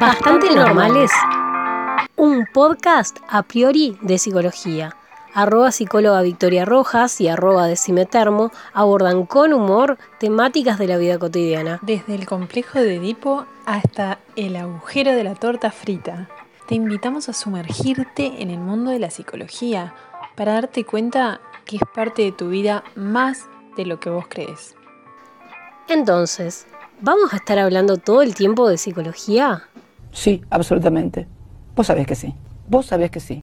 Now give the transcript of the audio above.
Bastante normales. Un podcast a priori de psicología. Arroba psicóloga Victoria Rojas y arroba decimetermo abordan con humor temáticas de la vida cotidiana. Desde el complejo de Edipo hasta el agujero de la torta frita. Te invitamos a sumergirte en el mundo de la psicología para darte cuenta que es parte de tu vida más de lo que vos crees. Entonces, ¿vamos a estar hablando todo el tiempo de psicología? Sí, absolutamente. Vos sabés que sí. Vos sabés que sí.